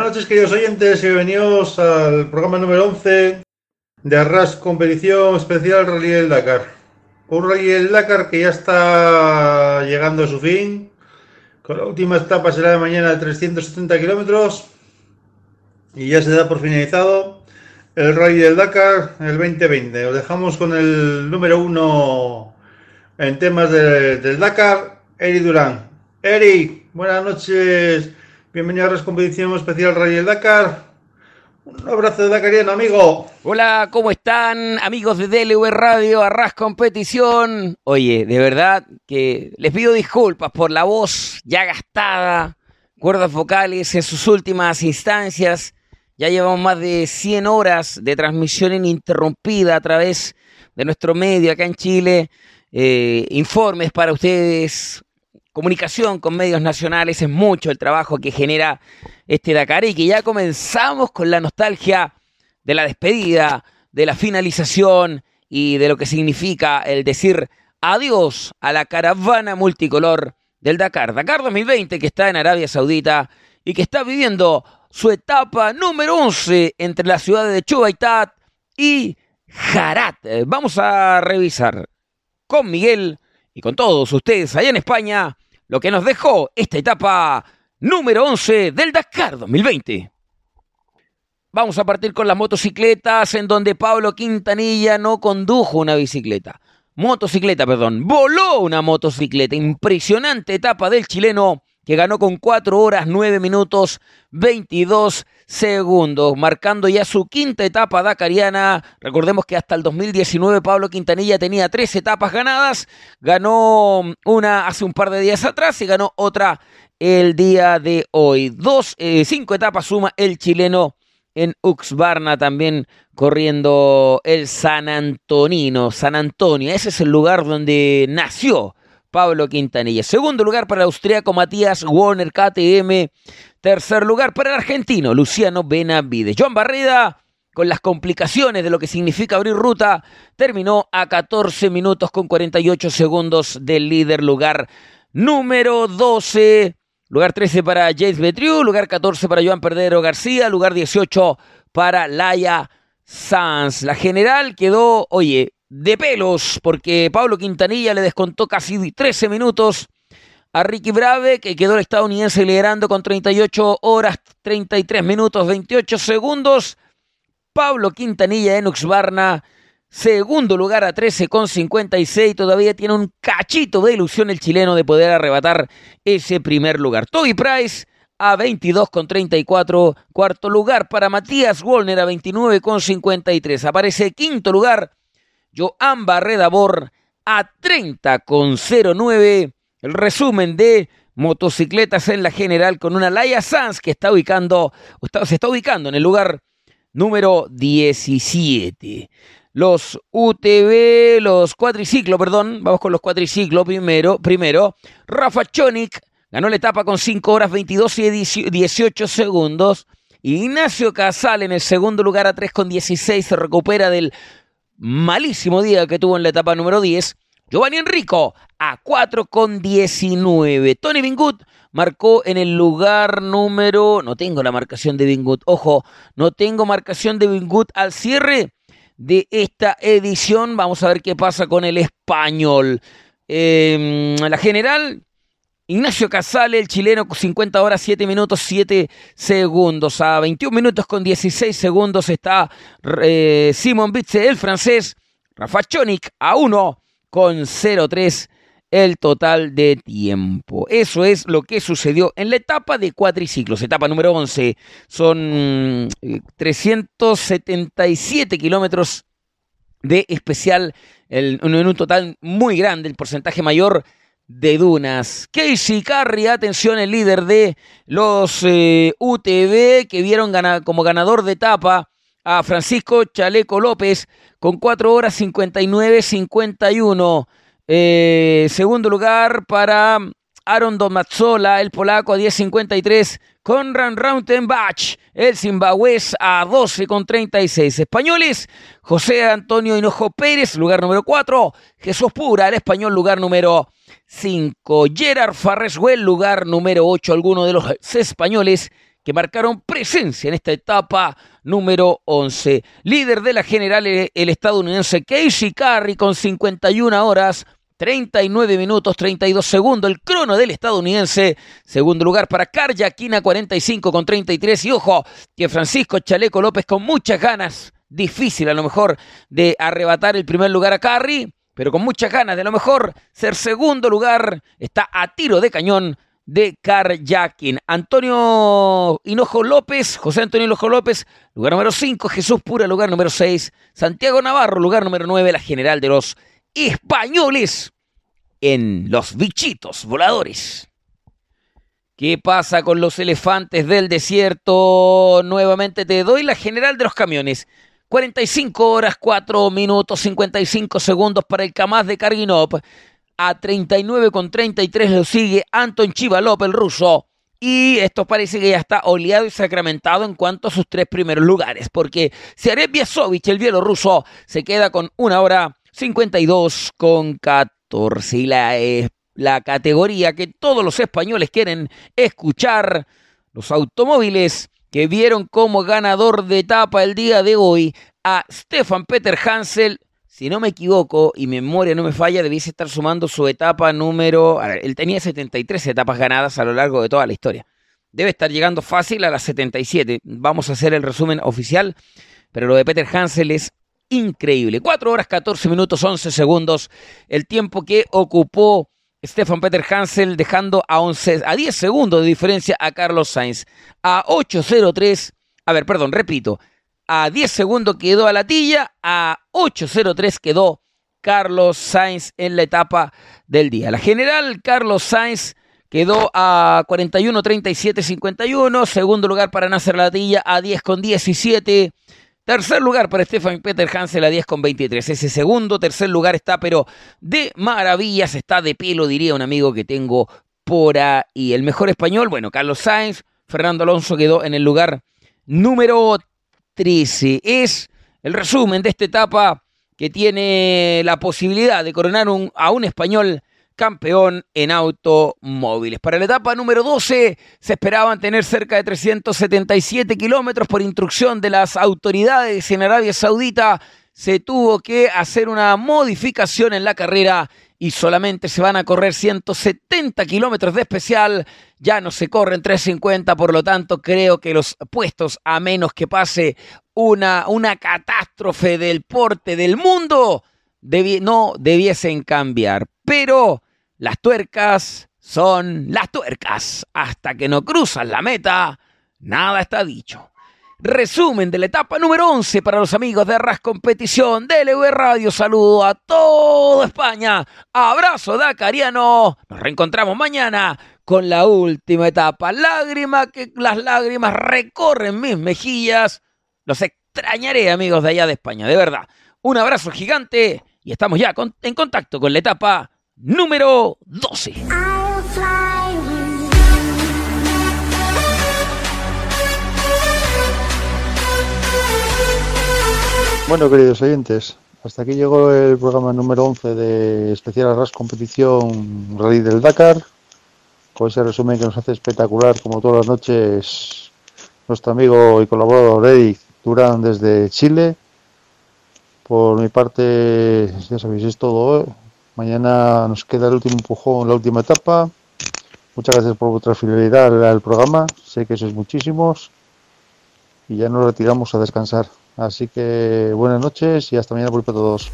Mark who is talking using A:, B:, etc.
A: noches, queridos oyentes, y bienvenidos al programa número 11 de Arras Competición Especial Rally del Dakar. Un Rally del Dakar que ya está llegando a su fin, con la última etapa será de mañana de 370 kilómetros, y ya se da por finalizado el Rally del Dakar el 2020. Os dejamos con el número uno en temas de- del Dakar, Eri Durán. Eri, buenas noches. Bienvenido a la competición especial Rally del Dakar. Un abrazo de Dakariano, amigo.
B: Hola, ¿cómo están amigos de DLV Radio, Arras Competición? Oye, de verdad que les pido disculpas por la voz ya gastada, cuerdas vocales en sus últimas instancias. Ya llevamos más de 100 horas de transmisión ininterrumpida a través de nuestro medio acá en Chile. Eh, informes para ustedes, comunicación con medios nacionales, es mucho el trabajo que genera este Dakar y que ya comenzamos con la nostalgia de la despedida, de la finalización y de lo que significa el decir adiós a la caravana multicolor del Dakar. Dakar 2020 que está en Arabia Saudita y que está viviendo su etapa número 11 entre las ciudades de Chubaitat y Jarat. Vamos a revisar con Miguel y con todos ustedes allá en España lo que nos dejó esta etapa número 11 del Dakar 2020. Vamos a partir con las motocicletas en donde Pablo Quintanilla no condujo una bicicleta. Motocicleta, perdón. Voló una motocicleta. Impresionante etapa del chileno que ganó con 4 horas 9 minutos 22 segundos, marcando ya su quinta etapa dakariana. Recordemos que hasta el 2019 Pablo Quintanilla tenía tres etapas ganadas, ganó una hace un par de días atrás y ganó otra el día de hoy. Dos, eh, cinco etapas suma el chileno en Uxbarna también corriendo el San Antonino, San Antonio. Ese es el lugar donde nació Pablo Quintanilla. Segundo lugar para el austriaco Matías Warner KTM. Tercer lugar para el argentino Luciano Benavides. Joan Barreda, con las complicaciones de lo que significa abrir ruta, terminó a 14 minutos con 48 segundos del líder lugar número 12. Lugar 13 para James Betriu, lugar 14 para Joan Perdero García, lugar 18 para Laia Sanz. La general quedó, oye, de pelos, porque Pablo Quintanilla le descontó casi 13 minutos a Ricky Brave, que quedó el estadounidense liderando con 38 horas, 33 minutos, 28 segundos. Pablo Quintanilla en Uxbarna, segundo lugar a 13 con 56. Todavía tiene un cachito de ilusión el chileno de poder arrebatar ese primer lugar. Toby Price a 22 con 34. Cuarto lugar para Matías Wolner a 29 con 53. Aparece quinto lugar Joan Barreda Bor a 30 con 09. El resumen de motocicletas en la general con una Laia Sanz que está ubicando, se está ubicando en el lugar número 17. Los UTV, los cuatriciclos, perdón, vamos con los cuatriciclos primero. Primero, Rafa Chonik ganó la etapa con 5 horas 22 y 18 segundos. Ignacio Casal en el segundo lugar a 3 con 16 se recupera del malísimo día que tuvo en la etapa número 10. Giovanni Enrico a 4 con 19. Tony Bingut marcó en el lugar número... No tengo la marcación de Bingut. Ojo, no tengo marcación de Bingut al cierre de esta edición. Vamos a ver qué pasa con el español. Eh, la general, Ignacio Casale, el chileno, con 50 horas, 7 minutos, 7 segundos. A 21 minutos con 16 segundos está eh, Simon Bitze, el francés. Rafa Chonik a 1 con 0,3 el total de tiempo. Eso es lo que sucedió en la etapa de cuatriciclos, etapa número 11. Son eh, 377 kilómetros de especial, en un total muy grande, el porcentaje mayor de dunas. Casey Carry, atención, el líder de los eh, UTV que vieron gana, como ganador de etapa a Francisco Chaleco López con 4 horas 59-51. Eh, segundo lugar para Aaron Domazzola, el polaco a 10.53. Conran Rautenbach, el zimbabués a 12 con 36. Españoles, José Antonio Hinojo Pérez, lugar número 4. Jesús Pura, el español, lugar número 5. Gerard Farreswell, lugar número 8. Algunos de los españoles que marcaron presencia en esta etapa número 11. Líder de la general, el estadounidense Casey Carey con 51 horas 39 minutos 32 segundos el crono del estadounidense. Segundo lugar para Carjaquina 45 con 33. Y ojo, que Francisco Chaleco López con muchas ganas, difícil a lo mejor de arrebatar el primer lugar a Carri, pero con muchas ganas de a lo mejor ser segundo lugar. Está a tiro de cañón de Carjacking. Antonio Hinojo López, José Antonio Hinojo López, lugar número 5. Jesús Pura, lugar número 6. Santiago Navarro, lugar número 9. La general de los españoles en los bichitos voladores. ¿Qué pasa con los elefantes del desierto? Nuevamente te doy la general de los camiones. 45 horas, 4 minutos, 55 segundos para el Kamaz de Karginov. A 39 con 33 lo sigue Anton Chivalop, el ruso. Y esto parece que ya está oleado y sacramentado en cuanto a sus tres primeros lugares. Porque Sereb Biasovich, el bielorruso, se queda con una hora 52 con 14. Y la, eh, la categoría que todos los españoles quieren escuchar, los automóviles que vieron como ganador de etapa el día de hoy a Stefan Peter Hansel. Si no me equivoco y memoria no me falla, debiese estar sumando su etapa número. él tenía 73 etapas ganadas a lo largo de toda la historia. Debe estar llegando fácil a las 77. Vamos a hacer el resumen oficial, pero lo de Peter Hansel es increíble. 4 horas 14 minutos 11 segundos, el tiempo que ocupó Stefan Peter Hansel, dejando a, 11, a 10 segundos de diferencia a Carlos Sainz. A 8.03, a ver, perdón, repito, a 10 segundos quedó a Latilla, a 8.03 quedó Carlos Sainz en la etapa del día. La general Carlos Sainz quedó a 41.37.51, segundo lugar para Nasser Latilla a 10 con 17. Tercer lugar para Stefan Peter Hansel a 10 con 23. Ese segundo, tercer lugar está, pero de maravillas, está de pelo, diría un amigo que tengo por ahí. El mejor español, bueno, Carlos Sainz, Fernando Alonso quedó en el lugar número 13. Es el resumen de esta etapa que tiene la posibilidad de coronar a un español campeón en automóviles. Para la etapa número 12 se esperaban tener cerca de 377 kilómetros por instrucción de las autoridades en Arabia Saudita. Se tuvo que hacer una modificación en la carrera y solamente se van a correr 170 kilómetros de especial. Ya no se corren 350, por lo tanto creo que los puestos, a menos que pase una, una catástrofe del porte del mundo, no debiesen cambiar. Pero las tuercas son las tuercas. Hasta que no cruzan la meta, nada está dicho. Resumen de la etapa número 11 para los amigos de Arras Competición de LV Radio. Saludo a toda España. Abrazo Dakariano. Nos reencontramos mañana con la última etapa. Lágrima que las lágrimas recorren mis mejillas. Los extrañaré, amigos de allá de España, de verdad. Un abrazo gigante y estamos ya en contacto con la etapa número 12.
A: Bueno, queridos oyentes, hasta aquí llegó el programa número 11 de Especial Arras Competición Rally del Dakar, con ese resumen que nos hace espectacular, como todas las noches, nuestro amigo y colaborador Eric Durán desde Chile. Por mi parte, ya sabéis, es todo. Mañana nos queda el último empujón, la última etapa. Muchas gracias por vuestra fidelidad al programa. Sé que sois muchísimos. Y ya nos retiramos a descansar. Así que buenas noches y hasta mañana por todos.